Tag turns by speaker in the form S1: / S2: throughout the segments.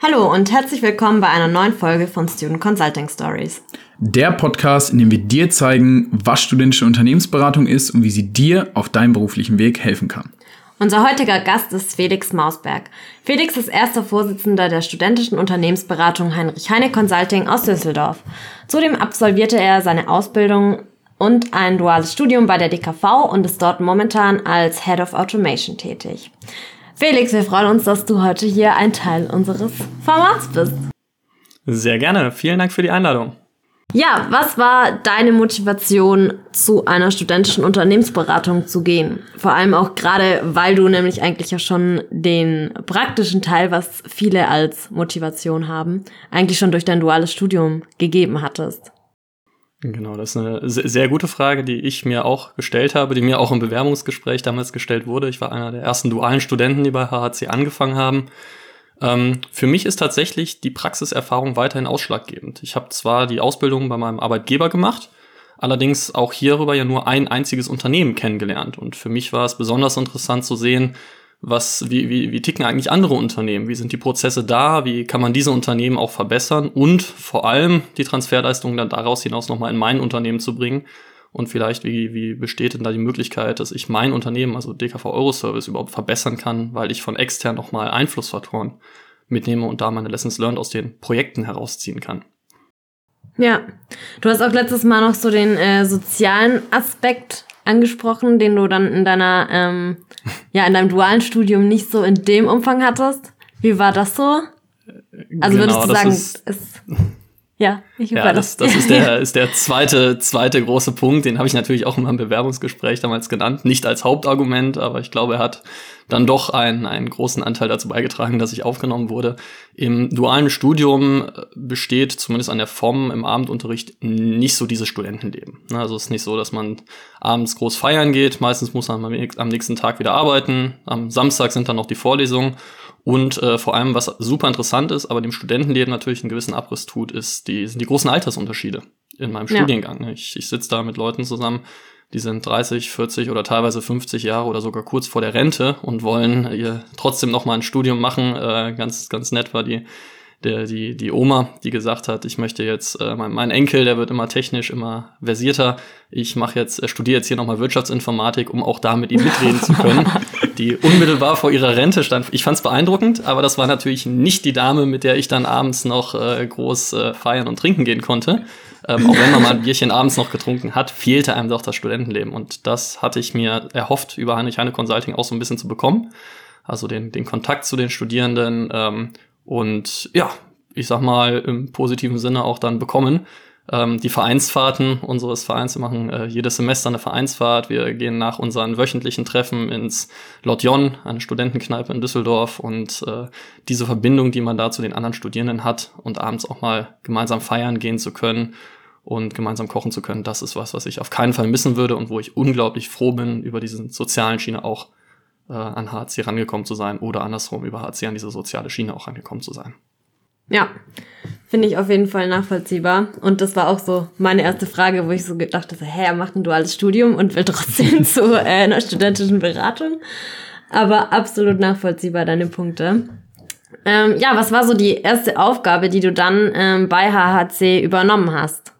S1: Hallo und herzlich willkommen bei einer neuen Folge von Student Consulting Stories.
S2: Der Podcast, in dem wir dir zeigen, was studentische Unternehmensberatung ist und wie sie dir auf deinem beruflichen Weg helfen kann.
S1: Unser heutiger Gast ist Felix Mausberg. Felix ist erster Vorsitzender der studentischen Unternehmensberatung Heinrich Heine Consulting aus Düsseldorf. Zudem absolvierte er seine Ausbildung und ein duales Studium bei der DKV und ist dort momentan als Head of Automation tätig. Felix, wir freuen uns, dass du heute hier ein Teil unseres Formats bist.
S3: Sehr gerne. Vielen Dank für die Einladung.
S1: Ja, was war deine Motivation, zu einer studentischen Unternehmensberatung zu gehen? Vor allem auch gerade, weil du nämlich eigentlich ja schon den praktischen Teil, was viele als Motivation haben, eigentlich schon durch dein duales Studium gegeben hattest.
S3: Genau, das ist eine sehr gute Frage, die ich mir auch gestellt habe, die mir auch im Bewerbungsgespräch damals gestellt wurde. Ich war einer der ersten dualen Studenten, die bei HHC angefangen haben. Ähm, für mich ist tatsächlich die Praxiserfahrung weiterhin ausschlaggebend. Ich habe zwar die Ausbildung bei meinem Arbeitgeber gemacht, allerdings auch hierüber ja nur ein einziges Unternehmen kennengelernt. Und für mich war es besonders interessant zu sehen, was, wie, wie, wie ticken eigentlich andere Unternehmen? Wie sind die Prozesse da? Wie kann man diese Unternehmen auch verbessern? Und vor allem die Transferleistung dann daraus hinaus nochmal in mein Unternehmen zu bringen. Und vielleicht, wie, wie besteht denn da die Möglichkeit, dass ich mein Unternehmen, also DKV Euroservice, überhaupt verbessern kann, weil ich von extern nochmal Einflussfaktoren mitnehme und da meine Lessons learned aus den Projekten herausziehen kann.
S1: Ja, du hast auch letztes Mal noch so den äh, sozialen Aspekt angesprochen, den du dann in deiner, ähm, ja, in deinem dualen Studium nicht so in dem Umfang hattest. Wie war das so? Also genau, würdest du sagen, ist, ist ja,
S3: ich ja, das, das ist der, ist der zweite, zweite große Punkt. Den habe ich natürlich auch in meinem Bewerbungsgespräch damals genannt. Nicht als Hauptargument, aber ich glaube, er hat dann doch einen, einen großen Anteil dazu beigetragen, dass ich aufgenommen wurde. Im dualen Studium äh, besteht zumindest an der Form im Abendunterricht nicht so dieses Studentenleben. Ne, also es ist nicht so, dass man abends groß feiern geht. Meistens muss man am nächsten Tag wieder arbeiten. Am Samstag sind dann noch die Vorlesungen. Und äh, vor allem, was super interessant ist, aber dem Studentenleben natürlich einen gewissen Abriss tut, ist die, sind die großen Altersunterschiede in meinem ja. Studiengang. Ne? Ich, ich sitze da mit Leuten zusammen, die sind 30, 40 oder teilweise 50 Jahre oder sogar kurz vor der Rente und wollen ihr trotzdem noch mal ein Studium machen. Äh, ganz, ganz nett war die der, die, die Oma, die gesagt hat, ich möchte jetzt, äh, mein, mein Enkel, der wird immer technisch, immer versierter. Ich mache jetzt, äh, studiere jetzt hier nochmal Wirtschaftsinformatik, um auch da mit ihm mitreden zu können. Die unmittelbar vor ihrer Rente stand. Ich fand es beeindruckend, aber das war natürlich nicht die Dame, mit der ich dann abends noch äh, groß äh, feiern und trinken gehen konnte. Ähm, auch wenn man mal ein Bierchen abends noch getrunken hat, fehlte einem doch das Studentenleben. Und das hatte ich mir erhofft, über Heinrich Heine Consulting auch so ein bisschen zu bekommen. Also den, den Kontakt zu den Studierenden ähm, und ja, ich sag mal im positiven Sinne auch dann bekommen. Ähm, die Vereinsfahrten unseres Vereins, wir machen äh, jedes Semester eine Vereinsfahrt. Wir gehen nach unseren wöchentlichen Treffen ins Lotjon, eine Studentenkneipe in Düsseldorf und äh, diese Verbindung, die man da zu den anderen Studierenden hat und abends auch mal gemeinsam feiern gehen zu können und gemeinsam kochen zu können, das ist was, was ich auf keinen Fall missen würde und wo ich unglaublich froh bin, über diesen sozialen Schiene auch äh, an HC rangekommen zu sein oder andersrum über HC an diese soziale Schiene auch rangekommen zu sein.
S1: Ja, finde ich auf jeden Fall nachvollziehbar. Und das war auch so meine erste Frage, wo ich so gedacht habe, hä, er macht ein duales Studium und will trotzdem zu äh, einer studentischen Beratung. Aber absolut nachvollziehbar, deine Punkte. Ähm, ja, was war so die erste Aufgabe, die du dann ähm, bei HHC übernommen hast?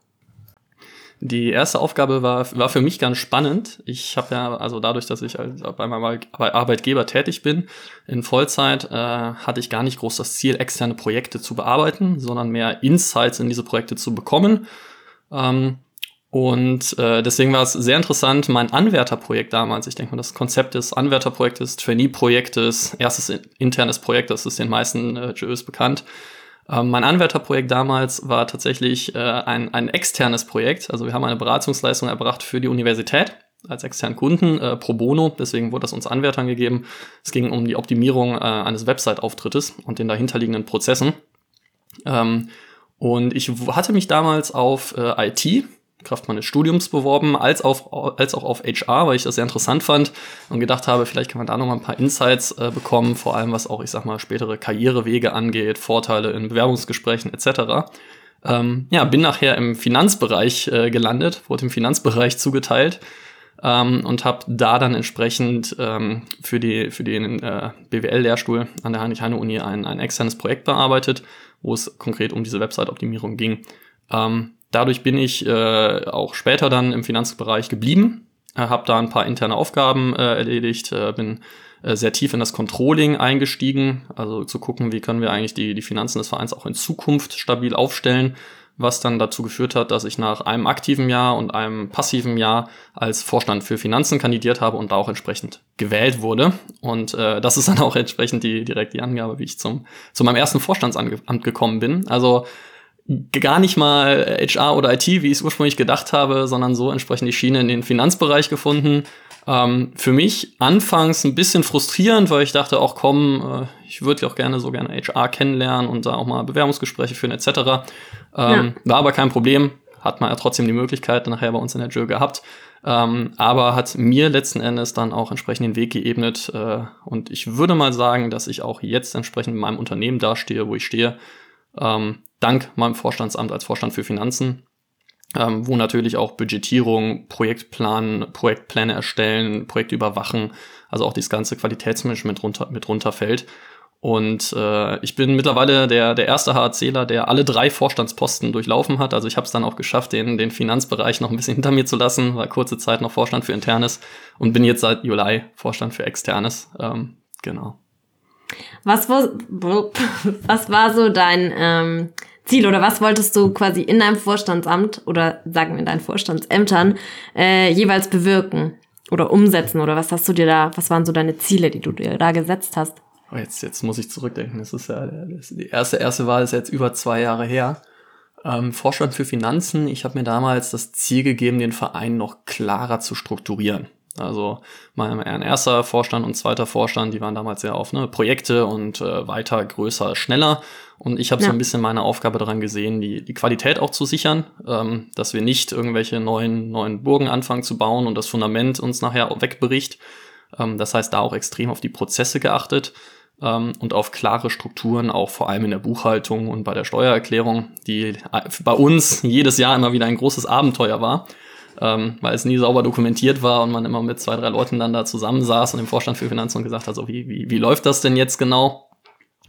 S3: Die erste Aufgabe war, war für mich ganz spannend. Ich habe ja, also dadurch, dass ich bei meinem Arbeitgeber tätig bin, in Vollzeit, äh, hatte ich gar nicht groß das Ziel, externe Projekte zu bearbeiten, sondern mehr Insights in diese Projekte zu bekommen. Ähm, und äh, deswegen war es sehr interessant, mein Anwärterprojekt damals, ich denke mal, das Konzept des Anwärterprojektes, Trainee-Projektes, erstes internes Projekt, das ist den meisten äh, JÖs bekannt, ähm, mein Anwärterprojekt damals war tatsächlich äh, ein, ein externes Projekt. Also wir haben eine Beratungsleistung erbracht für die Universität als externen Kunden äh, pro bono. Deswegen wurde das uns Anwärtern gegeben. Es ging um die Optimierung äh, eines Website-Auftrittes und den dahinterliegenden Prozessen. Ähm, und ich hatte mich damals auf äh, IT Kraft meines Studiums beworben, als, auf, als auch auf HR, weil ich das sehr interessant fand und gedacht habe, vielleicht kann man da noch mal ein paar Insights äh, bekommen, vor allem was auch, ich sag mal, spätere Karrierewege angeht, Vorteile in Bewerbungsgesprächen etc. Ähm, ja, bin nachher im Finanzbereich äh, gelandet, wurde im Finanzbereich zugeteilt. ähm, und habe da dann entsprechend ähm, für, die, für den äh, BWL-Lehrstuhl an der Heinrich-Heine-Uni ein, ein externes Projekt bearbeitet, wo es konkret um diese Website-Optimierung ging. Ähm, dadurch bin ich äh, auch später dann im Finanzbereich geblieben, äh, habe da ein paar interne Aufgaben äh, erledigt, äh, bin äh, sehr tief in das Controlling eingestiegen, also zu gucken, wie können wir eigentlich die, die Finanzen des Vereins auch in Zukunft stabil aufstellen, was dann dazu geführt hat, dass ich nach einem aktiven Jahr und einem passiven Jahr als Vorstand für Finanzen kandidiert habe und da auch entsprechend gewählt wurde. Und äh, das ist dann auch entsprechend die direkt die Angabe, wie ich zum zu meinem ersten Vorstandsamt gekommen bin. Also gar nicht mal HR oder IT, wie ich es ursprünglich gedacht habe, sondern so entsprechend die Schiene in den Finanzbereich gefunden. Ähm, für mich anfangs ein bisschen frustrierend, weil ich dachte auch, komm, äh, ich würde ja auch gerne so gerne HR kennenlernen und da auch mal Bewerbungsgespräche führen etc. Ähm, ja. War aber kein Problem, hat man ja trotzdem die Möglichkeit nachher bei uns in der Jür gehabt. Ähm, aber hat mir letzten Endes dann auch entsprechend den Weg geebnet. Äh, und ich würde mal sagen, dass ich auch jetzt entsprechend in meinem Unternehmen dastehe, wo ich stehe, ähm, dank meinem Vorstandsamt als Vorstand für Finanzen, ähm, wo natürlich auch Budgetierung, Projektplan, Projektpläne erstellen, Projekte überwachen, also auch das ganze Qualitätsmanagement runter, mit runterfällt. Und äh, ich bin mittlerweile der, der erste HCler, der alle drei Vorstandsposten durchlaufen hat. Also ich habe es dann auch geschafft, den, den Finanzbereich noch ein bisschen hinter mir zu lassen, war kurze Zeit noch Vorstand für Internes und bin jetzt seit Juli Vorstand für Externes. Ähm, genau.
S1: Was war, was war so dein ähm, Ziel oder was wolltest du quasi in deinem Vorstandsamt oder sagen wir in deinen Vorstandsämtern äh, jeweils bewirken oder umsetzen oder was hast du dir da, was waren so deine Ziele, die du dir da gesetzt hast?
S3: Oh, jetzt, jetzt muss ich zurückdenken. Das ist ja das, die erste erste Wahl ist jetzt über zwei Jahre her. Ähm, Vorstand für Finanzen. Ich habe mir damals das Ziel gegeben, den Verein noch klarer zu strukturieren. Also mein erster Vorstand und zweiter Vorstand, die waren damals sehr auf ne, Projekte und äh, weiter, größer, schneller. Und ich habe ja. so ein bisschen meine Aufgabe daran gesehen, die, die Qualität auch zu sichern, ähm, dass wir nicht irgendwelche neuen, neuen Burgen anfangen zu bauen und das Fundament uns nachher wegbricht. Ähm, das heißt, da auch extrem auf die Prozesse geachtet ähm, und auf klare Strukturen, auch vor allem in der Buchhaltung und bei der Steuererklärung, die äh, bei uns jedes Jahr immer wieder ein großes Abenteuer war ähm, weil es nie sauber dokumentiert war und man immer mit zwei, drei Leuten dann da zusammensaß und im Vorstand für Finanzen und gesagt hat, so wie, wie, wie läuft das denn jetzt genau?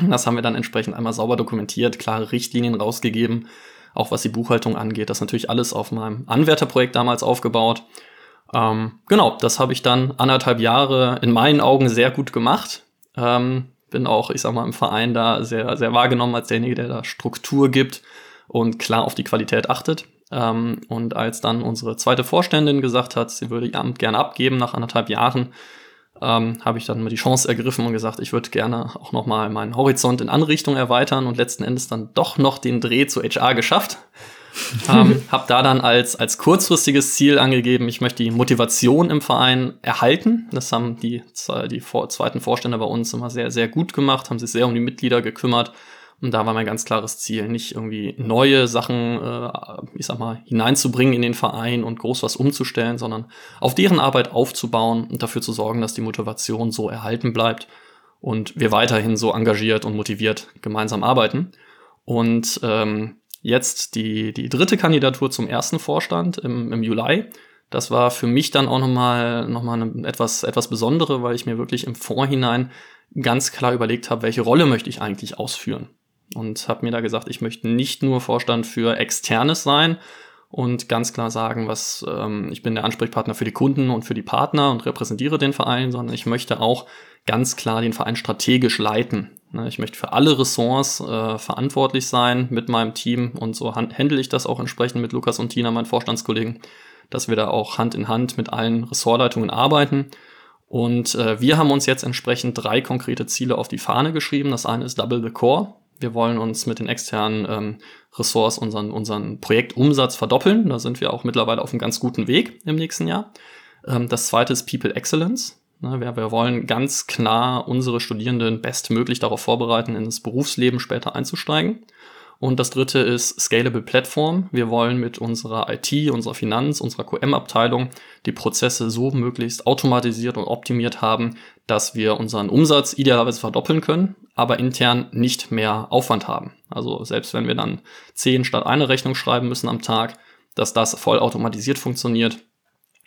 S3: Das haben wir dann entsprechend einmal sauber dokumentiert, klare Richtlinien rausgegeben, auch was die Buchhaltung angeht. Das ist natürlich alles auf meinem Anwärterprojekt damals aufgebaut. Ähm, genau, das habe ich dann anderthalb Jahre in meinen Augen sehr gut gemacht. Ähm, bin auch, ich sag mal, im Verein da sehr, sehr wahrgenommen als derjenige, der da Struktur gibt und klar auf die Qualität achtet. Ähm, und als dann unsere zweite Vorständin gesagt hat, sie würde ihr Amt gerne abgeben nach anderthalb Jahren, ähm, habe ich dann mal die Chance ergriffen und gesagt, ich würde gerne auch noch mal meinen Horizont in andere Richtung erweitern und letzten Endes dann doch noch den Dreh zu HR geschafft. ähm, habe da dann als, als kurzfristiges Ziel angegeben, ich möchte die Motivation im Verein erhalten. Das haben die, die vor, zweiten Vorstände bei uns immer sehr, sehr gut gemacht, haben sich sehr um die Mitglieder gekümmert und da war mein ganz klares Ziel, nicht irgendwie neue Sachen, äh, ich sag mal, hineinzubringen in den Verein und groß was umzustellen, sondern auf deren Arbeit aufzubauen und dafür zu sorgen, dass die Motivation so erhalten bleibt und wir weiterhin so engagiert und motiviert gemeinsam arbeiten. Und ähm, jetzt die, die dritte Kandidatur zum ersten Vorstand im, im Juli. Das war für mich dann auch nochmal noch mal eine etwas, etwas Besondere, weil ich mir wirklich im Vorhinein ganz klar überlegt habe, welche Rolle möchte ich eigentlich ausführen und habe mir da gesagt, ich möchte nicht nur Vorstand für Externes sein und ganz klar sagen, was ähm, ich bin der Ansprechpartner für die Kunden und für die Partner und repräsentiere den Verein, sondern ich möchte auch ganz klar den Verein strategisch leiten. Ne, ich möchte für alle Ressorts äh, verantwortlich sein mit meinem Team und so handle ich das auch entsprechend mit Lukas und Tina, meinen Vorstandskollegen, dass wir da auch Hand in Hand mit allen Ressortleitungen arbeiten. Und äh, wir haben uns jetzt entsprechend drei konkrete Ziele auf die Fahne geschrieben. Das eine ist Double the Core. Wir wollen uns mit den externen ähm, Ressorts unseren, unseren Projektumsatz verdoppeln. Da sind wir auch mittlerweile auf einem ganz guten Weg im nächsten Jahr. Ähm, das zweite ist People Excellence. Ne, wir, wir wollen ganz klar unsere Studierenden bestmöglich darauf vorbereiten, in das Berufsleben später einzusteigen. Und das dritte ist Scalable Platform. Wir wollen mit unserer IT, unserer Finanz, unserer QM-Abteilung die Prozesse so möglichst automatisiert und optimiert haben, dass wir unseren Umsatz idealerweise verdoppeln können, aber intern nicht mehr Aufwand haben. Also selbst wenn wir dann zehn statt eine Rechnung schreiben müssen am Tag, dass das voll automatisiert funktioniert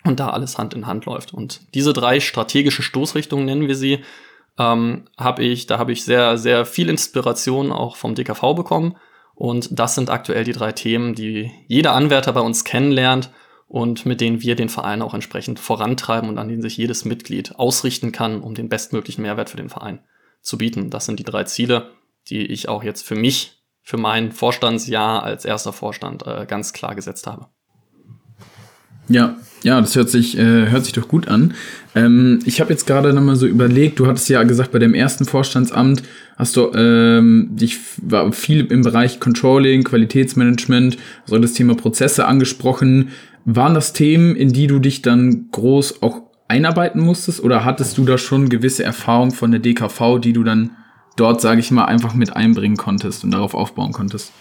S3: und da alles Hand in Hand läuft. Und diese drei strategische Stoßrichtungen nennen wir sie, ähm, habe ich, da habe ich sehr, sehr viel Inspiration auch vom DKV bekommen. Und das sind aktuell die drei Themen, die jeder Anwärter bei uns kennenlernt und mit denen wir den Verein auch entsprechend vorantreiben und an denen sich jedes Mitglied ausrichten kann, um den bestmöglichen Mehrwert für den Verein zu bieten. Das sind die drei Ziele, die ich auch jetzt für mich, für mein Vorstandsjahr als erster Vorstand äh, ganz klar gesetzt habe.
S2: Ja, ja, das hört sich, äh, hört sich doch gut an. Ähm, ich habe jetzt gerade nochmal so überlegt, du hattest ja gesagt, bei dem ersten Vorstandsamt hast du ähm, dich war viel im Bereich Controlling, Qualitätsmanagement, so das Thema Prozesse angesprochen. Waren das Themen, in die du dich dann groß auch einarbeiten musstest oder hattest du da schon gewisse Erfahrung von der DKV, die du dann dort, sage ich mal, einfach mit einbringen konntest und darauf aufbauen konntest?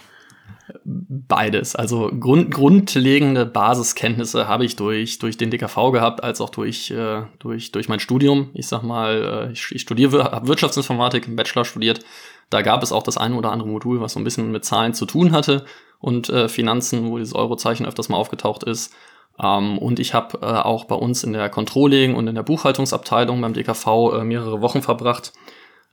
S3: Beides. Also grund, grundlegende Basiskenntnisse habe ich durch, durch den DKV gehabt, als auch durch, äh, durch, durch mein Studium. Ich sag mal, äh, ich, ich studiere, habe Wirtschaftsinformatik im Bachelor studiert. Da gab es auch das eine oder andere Modul, was so ein bisschen mit Zahlen zu tun hatte und äh, Finanzen, wo dieses Eurozeichen öfters mal aufgetaucht ist. Ähm, und ich habe äh, auch bei uns in der Controlling und in der Buchhaltungsabteilung beim DKV äh, mehrere Wochen verbracht.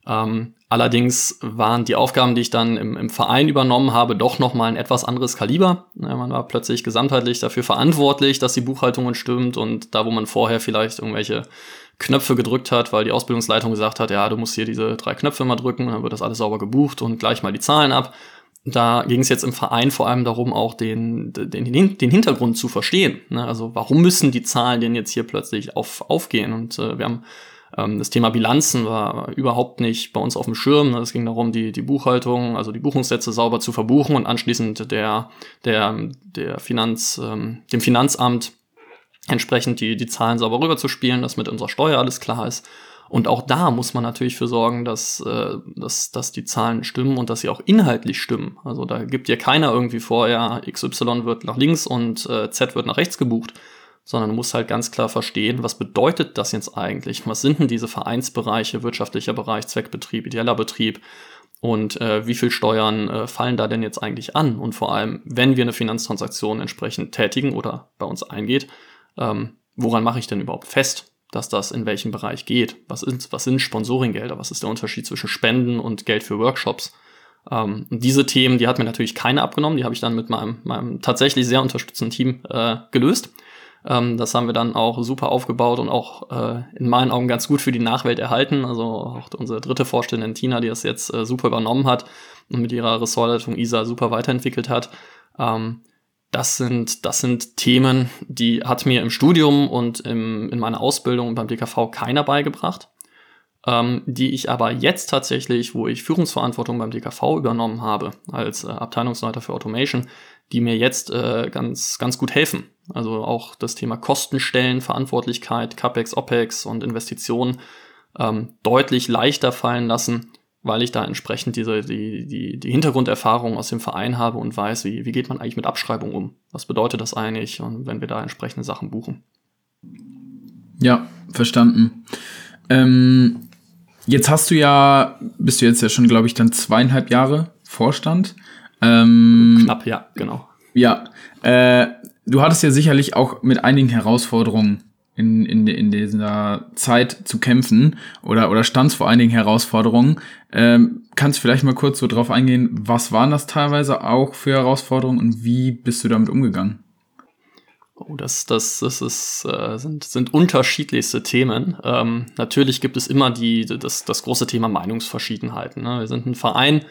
S3: Ähm, allerdings waren die Aufgaben, die ich dann im, im Verein übernommen habe, doch nochmal ein etwas anderes Kaliber. Ja, man war plötzlich gesamtheitlich dafür verantwortlich, dass die Buchhaltung stimmt und da, wo man vorher vielleicht irgendwelche Knöpfe gedrückt hat, weil die Ausbildungsleitung gesagt hat, ja, du musst hier diese drei Knöpfe mal drücken, dann wird das alles sauber gebucht und gleich mal die Zahlen ab da ging es jetzt im Verein vor allem darum, auch den, den, den Hintergrund zu verstehen. Ne? Also warum müssen die Zahlen denn jetzt hier plötzlich auf, aufgehen? Und äh, wir haben das Thema Bilanzen war überhaupt nicht bei uns auf dem Schirm. Ne? Es ging darum, die, die Buchhaltung, also die Buchungssätze sauber zu verbuchen und anschließend der, der, der Finanz, ähm, dem Finanzamt entsprechend die, die Zahlen sauber rüberzuspielen, dass mit unserer Steuer alles klar ist. Und auch da muss man natürlich für sorgen, dass, äh, dass, dass die Zahlen stimmen und dass sie auch inhaltlich stimmen. Also da gibt ja keiner irgendwie vor, ja, XY wird nach links und äh, Z wird nach rechts gebucht, sondern du musst halt ganz klar verstehen, was bedeutet das jetzt eigentlich? Was sind denn diese Vereinsbereiche, wirtschaftlicher Bereich, Zweckbetrieb, ideeller Betrieb? Und äh, wie viel Steuern äh, fallen da denn jetzt eigentlich an? Und vor allem, wenn wir eine Finanztransaktion entsprechend tätigen oder bei uns eingeht, ähm, woran mache ich denn überhaupt fest? dass das in welchem Bereich geht. Was, ist, was sind Sponsoringgelder? Was ist der Unterschied zwischen Spenden und Geld für Workshops? Ähm, diese Themen, die hat mir natürlich keine abgenommen. Die habe ich dann mit meinem, meinem tatsächlich sehr unterstützenden Team äh, gelöst. Ähm, das haben wir dann auch super aufgebaut und auch äh, in meinen Augen ganz gut für die Nachwelt erhalten. Also auch unsere dritte Vorständin Tina, die das jetzt äh, super übernommen hat und mit ihrer Ressortleitung ISA super weiterentwickelt hat. Ähm, das sind, das sind Themen, die hat mir im Studium und im, in meiner Ausbildung beim DKV keiner beigebracht, ähm, die ich aber jetzt tatsächlich, wo ich Führungsverantwortung beim DKV übernommen habe, als äh, Abteilungsleiter für Automation, die mir jetzt äh, ganz, ganz gut helfen. Also auch das Thema Kostenstellen, Verantwortlichkeit, CAPEX, OPEX und Investitionen ähm, deutlich leichter fallen lassen, weil ich da entsprechend diese, die, die, die Hintergrunderfahrung aus dem Verein habe und weiß, wie, wie geht man eigentlich mit Abschreibung um? Was bedeutet das eigentlich, und wenn wir da entsprechende Sachen buchen?
S2: Ja, verstanden. Ähm, jetzt hast du ja, bist du jetzt ja schon, glaube ich, dann zweieinhalb Jahre Vorstand.
S3: Ähm, Knapp, ja, genau.
S2: Ja, äh, du hattest ja sicherlich auch mit einigen Herausforderungen in, in, in dieser Zeit zu kämpfen oder, oder standst vor einigen Herausforderungen. Ähm, kannst vielleicht mal kurz so drauf eingehen, was waren das teilweise auch für Herausforderungen und wie bist du damit umgegangen?
S3: Oh, das, das, das ist, äh, sind, sind unterschiedlichste Themen. Ähm, natürlich gibt es immer die, das, das große Thema Meinungsverschiedenheiten. Ne? Wir sind ein Verein,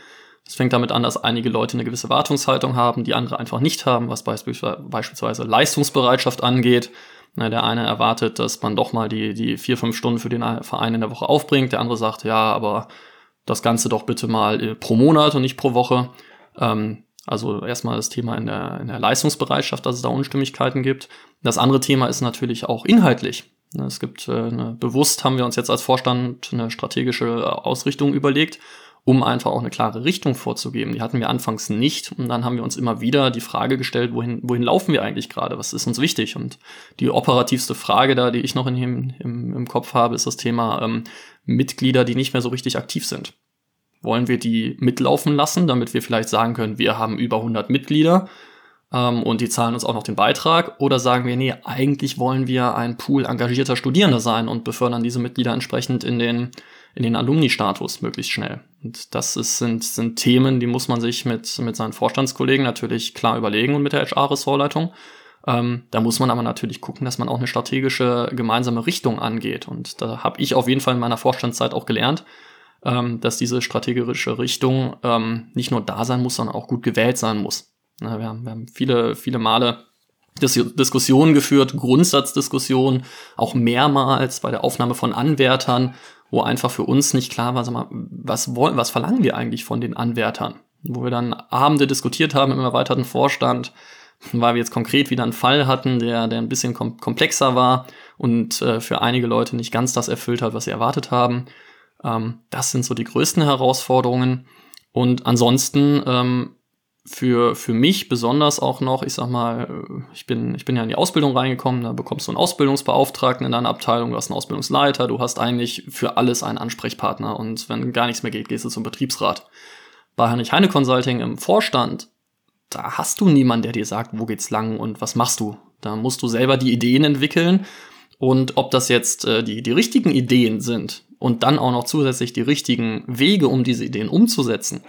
S3: es fängt damit an, dass einige Leute eine gewisse Wartungshaltung haben, die andere einfach nicht haben, was beispielsweise, Leistungsbereitschaft angeht. Na, der eine erwartet, dass man doch mal die, die vier, fünf Stunden für den Verein in der Woche aufbringt. Der andere sagt, ja, aber das Ganze doch bitte mal äh, pro Monat und nicht pro Woche. Ähm, also erstmal das Thema in der, in der Leistungsbereitschaft, dass es da Unstimmigkeiten gibt. Das andere Thema ist natürlich auch inhaltlich. Es gibt äh, eine, bewusst haben wir uns jetzt als Vorstand eine strategische Ausrichtung überlegt um einfach auch eine klare Richtung vorzugeben. Die hatten wir anfangs nicht und dann haben wir uns immer wieder die Frage gestellt, wohin, wohin laufen wir eigentlich gerade? Was ist uns wichtig? Und die operativste Frage da, die ich noch in im, im Kopf habe, ist das Thema ähm, Mitglieder, die nicht mehr so richtig aktiv sind. Wollen wir die mitlaufen lassen, damit wir vielleicht sagen können, wir haben über 100 Mitglieder? ähm, und die zahlen uns auch noch den Beitrag? Oder sagen wir, nee, eigentlich wollen wir ein Pool engagierter Studierender sein und befördern diese Mitglieder entsprechend in den, in den Alumni-Status möglichst schnell? Und das ist, sind, sind Themen, die muss man sich mit, mit seinen Vorstandskollegen natürlich klar überlegen und mit der HR-Ressortleitung. Ähm, da muss man aber natürlich gucken, dass man auch eine strategische gemeinsame Richtung angeht. Und da habe ich auf jeden Fall in meiner Vorstandszeit auch gelernt, ähm, dass diese strategische Richtung ähm, nicht nur da sein muss, sondern auch gut gewählt sein muss. Na, wir, haben, wir haben viele, viele Male Dis Diskussionen geführt, Grundsatzdiskussionen, auch mehrmals bei der Aufnahme von Anwärtern, wo einfach für uns nicht klar war, sag mal, was wollen, was verlangen wir eigentlich von den Anwärtern? Wo wir dann Abende diskutiert haben im erweiterten Vorstand, weil wir jetzt konkret wieder einen Fall hatten, der, der ein bisschen kom komplexer war und äh, für einige Leute nicht ganz das erfüllt hat, was sie erwartet haben. Ähm, das sind so die größten Herausforderungen. Und ansonsten ähm, für, für mich besonders auch noch, ich sag mal, ich bin, ich bin ja in die Ausbildung reingekommen, da bekommst du einen Ausbildungsbeauftragten in deiner Abteilung, du hast einen Ausbildungsleiter, du hast eigentlich für alles einen Ansprechpartner und wenn gar nichts mehr geht, gehst du zum Betriebsrat. Bei Heinrich Heine Consulting im Vorstand, da hast du niemanden, der dir sagt, wo geht's lang und was machst du. Da musst du selber die Ideen entwickeln und ob das jetzt äh, die, die richtigen Ideen sind und dann auch noch zusätzlich die richtigen Wege, um diese Ideen umzusetzen,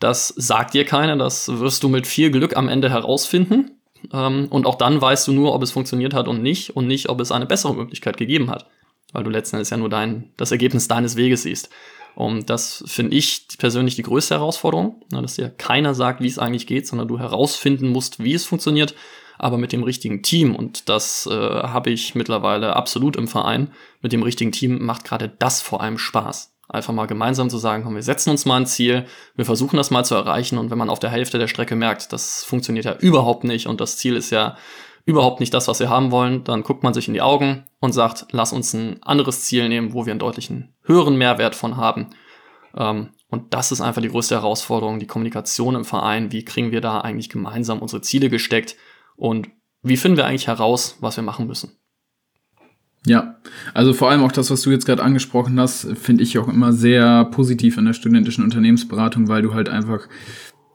S3: das sagt dir keiner, das wirst du mit viel Glück am Ende herausfinden. Ähm, und auch dann weißt du nur, ob es funktioniert hat und nicht und nicht, ob es eine bessere Möglichkeit gegeben hat. Weil du letzten Endes ja nur dein, das Ergebnis deines Weges siehst. Und das finde ich persönlich die größte Herausforderung, dass dir keiner sagt, wie es eigentlich geht, sondern du herausfinden musst, wie es funktioniert, aber mit dem richtigen Team. Und das äh, habe ich mittlerweile absolut im Verein. Mit dem richtigen Team macht gerade das vor allem Spaß. Einfach mal gemeinsam zu sagen, komm, wir setzen uns mal ein Ziel, wir versuchen das mal zu erreichen und wenn man auf der Hälfte der Strecke merkt, das funktioniert ja überhaupt nicht und das Ziel ist ja überhaupt nicht das, was wir haben wollen, dann guckt man sich in die Augen und sagt, lass uns ein anderes Ziel nehmen, wo wir einen deutlichen höheren Mehrwert von haben. Ähm, und das ist einfach die größte Herausforderung, die Kommunikation im Verein. Wie kriegen wir da eigentlich gemeinsam unsere Ziele gesteckt und wie finden wir eigentlich heraus, was wir machen müssen?
S2: Ja, also vor allem auch das, was du jetzt gerade angesprochen hast, finde ich auch immer sehr positiv in der studentischen Unternehmensberatung, weil du halt einfach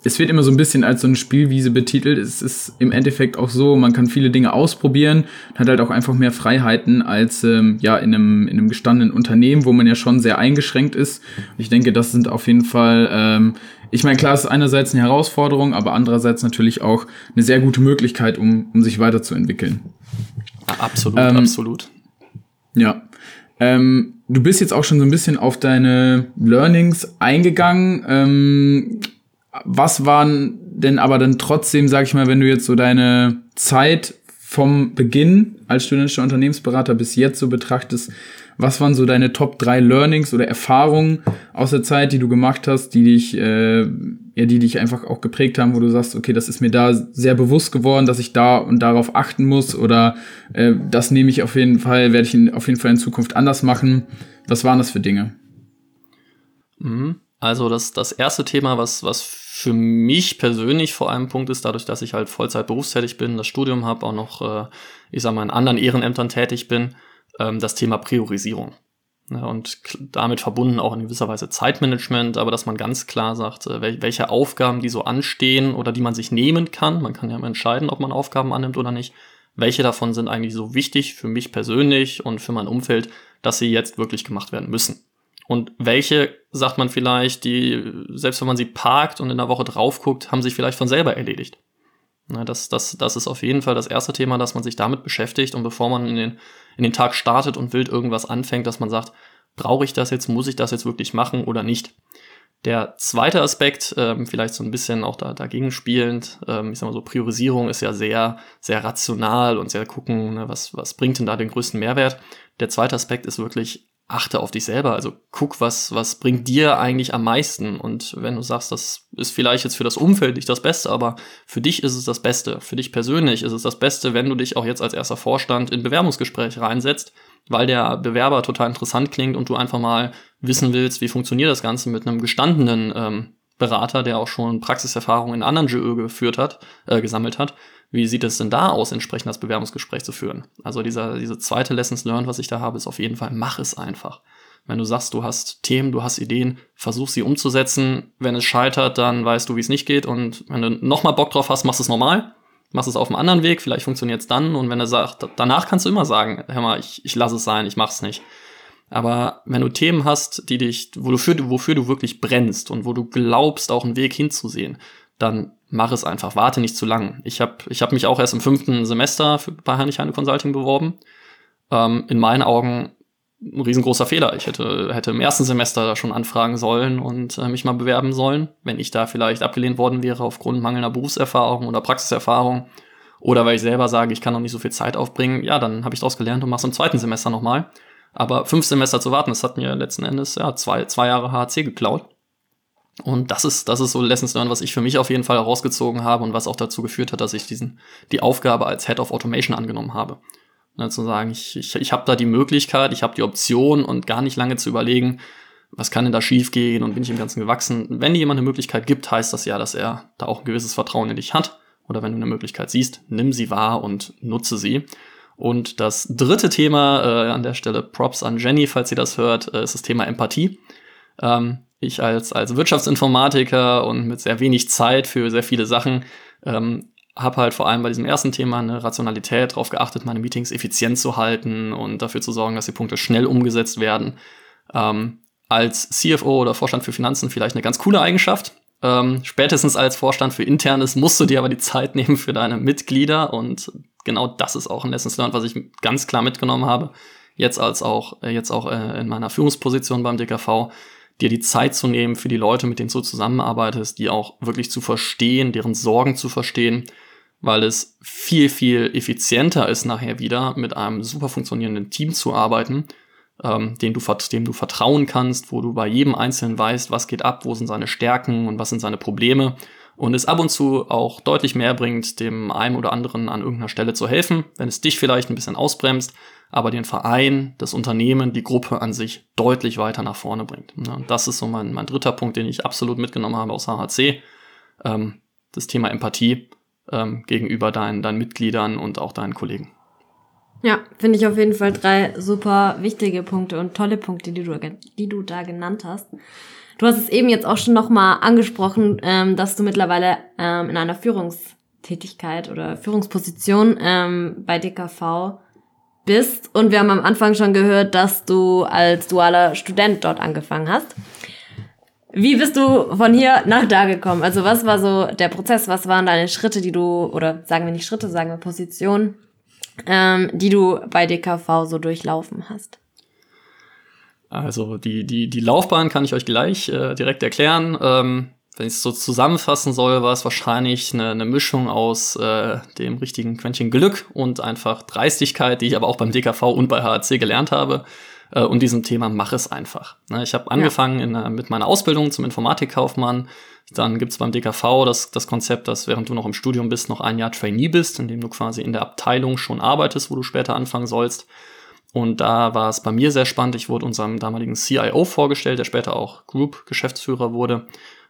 S2: es wird immer so ein bisschen als so eine Spielwiese betitelt. Es ist im Endeffekt auch so, man kann viele Dinge ausprobieren, hat halt auch einfach mehr Freiheiten als ähm, ja in einem, in einem gestandenen Unternehmen, wo man ja schon sehr eingeschränkt ist. Ich denke, das sind auf jeden Fall, ähm, ich meine, klar, es ist einerseits eine Herausforderung, aber andererseits natürlich auch eine sehr gute Möglichkeit, um, um sich weiterzuentwickeln.
S3: Absolut, ähm, absolut.
S2: Ja. Ähm, du bist jetzt auch schon so ein bisschen auf deine Learnings eingegangen. Ähm, was waren denn aber dann trotzdem, sag ich mal, wenn du jetzt so deine Zeit vom Beginn als studentischer Unternehmensberater bis jetzt so betrachtest, was waren so deine Top 3 Learnings oder Erfahrungen aus der Zeit, die du gemacht hast, die dich, äh, ja, die dich einfach auch geprägt haben, wo du sagst, okay, das ist mir da sehr bewusst geworden, dass ich da und darauf achten muss oder äh, das nehme ich auf jeden Fall, werde ich in, auf jeden Fall in Zukunft anders machen. Was waren das für Dinge?
S3: Mhm. Also das, das erste Thema, was, was für mich persönlich vor allem Punkt ist, dadurch, dass ich halt Vollzeit berufstätig bin, das Studium habe, auch noch, äh, ich sag mal, in anderen Ehrenämtern tätig bin, ähm, das Thema Priorisierung. Ja, und damit verbunden auch in gewisser Weise Zeitmanagement, aber dass man ganz klar sagt, äh, welche Aufgaben, die so anstehen oder die man sich nehmen kann, man kann ja entscheiden, ob man Aufgaben annimmt oder nicht, welche davon sind eigentlich so wichtig für mich persönlich und für mein Umfeld, dass sie jetzt wirklich gemacht werden müssen. Und welche, sagt man vielleicht, die, selbst wenn man sie parkt und in der Woche drauf guckt, haben sich vielleicht von selber erledigt. Na, das, das, das ist auf jeden Fall das erste Thema, dass man sich damit beschäftigt und bevor man in den, in den Tag startet und wild irgendwas anfängt, dass man sagt, brauche ich das jetzt, muss ich das jetzt wirklich machen oder nicht. Der zweite Aspekt, ähm, vielleicht so ein bisschen auch da, dagegen spielend, ähm, ich sag mal so, Priorisierung ist ja sehr, sehr rational und sehr gucken, ne, was, was bringt denn da den größten Mehrwert. Der zweite Aspekt ist wirklich achte auf dich selber. Also guck, was, was bringt dir eigentlich am meisten. Und wenn du sagst, das ist vielleicht jetzt für das Umfeld nicht das Beste, aber für dich ist es das Beste. Für dich persönlich ist es das Beste, wenn du dich auch jetzt als erster Vorstand in Bewerbungsgespräch reinsetzt, weil der Bewerber total interessant klingt und du einfach mal wissen willst, wie funktioniert das Ganze mit einem gestandenen ähm, Berater, der auch schon Praxiserfahrung in anderen GÖ geführt hat, äh, gesammelt hat. Wie sieht es denn da aus, entsprechend das Bewerbungsgespräch zu führen? Also dieser, diese zweite Lessons learned, was ich da habe, ist auf jeden Fall, mach es einfach. Wenn du sagst, du hast Themen, du hast Ideen, versuch sie umzusetzen. Wenn es scheitert, dann weißt du, wie es nicht geht. Und wenn du nochmal Bock drauf hast, machst es normal. machst es auf einem anderen Weg, vielleicht funktioniert es dann. Und wenn er sagt, danach kannst du immer sagen, hör mal, ich, ich lasse es sein, ich mach's nicht. Aber wenn du Themen hast, die dich, wofür, wofür du wirklich brennst und wo du glaubst, auch einen Weg hinzusehen, dann mach es einfach, warte nicht zu lang. Ich habe ich hab mich auch erst im fünften Semester für, bei Heinrich Heine Consulting beworben. Ähm, in meinen Augen ein riesengroßer Fehler. Ich hätte, hätte im ersten Semester da schon anfragen sollen und äh, mich mal bewerben sollen, wenn ich da vielleicht abgelehnt worden wäre aufgrund mangelnder Berufserfahrung oder Praxiserfahrung. Oder weil ich selber sage, ich kann noch nicht so viel Zeit aufbringen, ja, dann habe ich daraus gelernt und mache es im zweiten Semester nochmal. Aber fünf Semester zu warten, das hat mir letzten Endes ja zwei, zwei Jahre HC geklaut. Und das ist, das ist so Lessons Learned, was ich für mich auf jeden Fall herausgezogen habe und was auch dazu geführt hat, dass ich diesen, die Aufgabe als Head of Automation angenommen habe. Ne, zu sagen, ich, ich, ich habe da die Möglichkeit, ich habe die Option und gar nicht lange zu überlegen, was kann denn da schiefgehen und bin ich im Ganzen gewachsen. Wenn dir jemand eine Möglichkeit gibt, heißt das ja, dass er da auch ein gewisses Vertrauen in dich hat. Oder wenn du eine Möglichkeit siehst, nimm sie wahr und nutze sie. Und das dritte Thema, äh, an der Stelle Props an Jenny, falls sie das hört, äh, ist das Thema Empathie. Ähm, ich als, als Wirtschaftsinformatiker und mit sehr wenig Zeit für sehr viele Sachen ähm, habe halt vor allem bei diesem ersten Thema eine Rationalität darauf geachtet, meine Meetings effizient zu halten und dafür zu sorgen, dass die Punkte schnell umgesetzt werden. Ähm, als CFO oder Vorstand für Finanzen vielleicht eine ganz coole Eigenschaft. Ähm, spätestens als Vorstand für Internes musst du dir aber die Zeit nehmen für deine Mitglieder und genau das ist auch ein Lessons Learned, was ich ganz klar mitgenommen habe. Jetzt als auch, äh, jetzt auch äh, in meiner Führungsposition beim DKV, dir die Zeit zu nehmen für die Leute, mit denen du zusammenarbeitest, die auch wirklich zu verstehen, deren Sorgen zu verstehen weil es viel, viel effizienter ist, nachher wieder mit einem super funktionierenden Team zu arbeiten, ähm, dem, du, dem du vertrauen kannst, wo du bei jedem Einzelnen weißt, was geht ab, wo sind seine Stärken und was sind seine Probleme. Und es ab und zu auch deutlich mehr bringt, dem einen oder anderen an irgendeiner Stelle zu helfen, wenn es dich vielleicht ein bisschen ausbremst, aber den Verein, das Unternehmen, die Gruppe an sich deutlich weiter nach vorne bringt. Und das ist so mein, mein dritter Punkt, den ich absolut mitgenommen habe aus HHC. Ähm, das Thema Empathie ähm, gegenüber deinen, deinen Mitgliedern und auch deinen Kollegen.
S1: Ja, finde ich auf jeden Fall drei super wichtige Punkte und tolle Punkte, die du, die du da genannt hast. Du hast es eben jetzt auch schon nochmal angesprochen, ähm, dass du mittlerweile ähm, in einer Führungstätigkeit oder Führungsposition ähm, bei DKV bist. Und wir haben am Anfang schon gehört, dass du als dualer Student dort angefangen hast. Wie bist du von hier nach da gekommen? Also was war so der Prozess? Was waren deine Schritte, die du, oder sagen wir nicht Schritte, sagen wir Positionen, ähm, die du bei DKV so durchlaufen hast?
S3: Also die, die, die Laufbahn kann ich euch gleich äh, direkt erklären. Ähm, wenn ich es so zusammenfassen soll, war es wahrscheinlich eine, eine Mischung aus äh, dem richtigen Quäntchen Glück und einfach Dreistigkeit, die ich aber auch beim DKV und bei HAC gelernt habe äh, und diesem Thema mach es einfach. Ne, ich habe angefangen ja. in, äh, mit meiner Ausbildung zum Informatikkaufmann. Dann gibt's beim DKV das, das Konzept, dass während du noch im Studium bist, noch ein Jahr Trainee bist, in dem du quasi in der Abteilung schon arbeitest, wo du später anfangen sollst. Und da war es bei mir sehr spannend. Ich wurde unserem damaligen CIO vorgestellt, der später auch Group-Geschäftsführer wurde.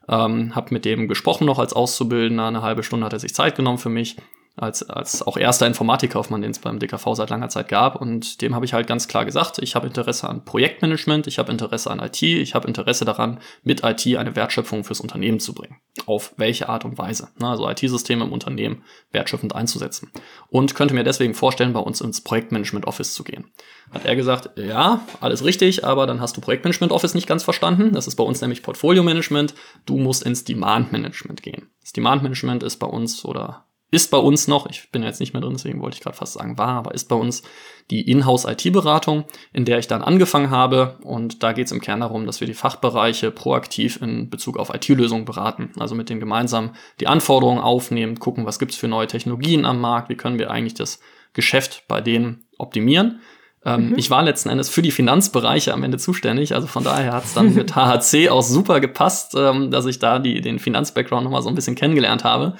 S3: Ähm, hab mit dem gesprochen noch als Auszubildender. Eine halbe Stunde hat er sich Zeit genommen für mich als, als auch erster Informatikkaufmann, den es beim DKV seit langer Zeit gab. Und dem habe ich halt ganz klar gesagt, ich habe Interesse an Projektmanagement, ich habe Interesse an IT, ich habe Interesse daran, mit IT eine Wertschöpfung fürs Unternehmen zu bringen. Auf welche Art und Weise? Also IT-Systeme im Unternehmen wertschöpfend einzusetzen. Und könnte mir deswegen vorstellen, bei uns ins Projektmanagement Office zu gehen. Hat er gesagt, ja, alles richtig, aber dann hast du Projektmanagement Office nicht ganz verstanden. Das ist bei uns nämlich Portfolio Management. Du musst ins Demand Management gehen. Das Demand Management ist bei uns oder ist bei uns noch, ich bin jetzt nicht mehr drin, deswegen wollte ich gerade fast sagen war, aber ist bei uns die Inhouse-IT-Beratung, in der ich dann angefangen habe. Und da geht es im Kern darum, dass wir die Fachbereiche proaktiv in Bezug auf IT-Lösungen beraten. Also mit denen gemeinsam die Anforderungen aufnehmen, gucken, was gibt es für neue Technologien am Markt, wie können wir eigentlich das Geschäft bei denen optimieren. Ähm, mhm. Ich war letzten Endes für die Finanzbereiche am Ende zuständig, also von daher hat es dann mit HHC auch super gepasst, ähm, dass ich da die, den Finanz-Background nochmal so ein bisschen kennengelernt habe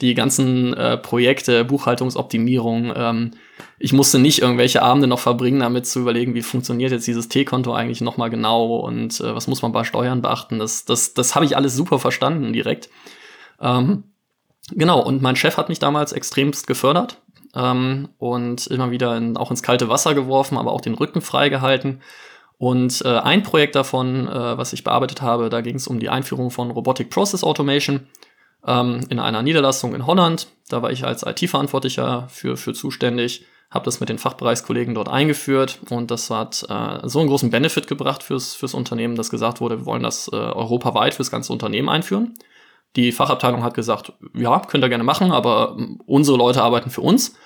S3: die ganzen äh, Projekte, Buchhaltungsoptimierung. Ähm, ich musste nicht irgendwelche Abende noch verbringen, damit zu überlegen, wie funktioniert jetzt dieses T-Konto eigentlich nochmal genau und äh, was muss man bei Steuern beachten. Das, das, das habe ich alles super verstanden direkt. Ähm, genau, und mein Chef hat mich damals extremst gefördert ähm, und immer wieder in, auch ins kalte Wasser geworfen, aber auch den Rücken freigehalten. Und äh, ein Projekt davon, äh, was ich bearbeitet habe, da ging es um die Einführung von Robotic Process Automation ähm, in einer Niederlassung in Holland. Da war ich als IT-Verantwortlicher für, für zuständig, habe das mit den Fachbereichskollegen dort eingeführt und das hat äh, so einen großen Benefit gebracht fürs, fürs Unternehmen, dass gesagt wurde, wir wollen das äh, europaweit fürs ganze Unternehmen einführen. Die Fachabteilung hat gesagt, ja, könnt ihr gerne machen, aber unsere Leute arbeiten für uns.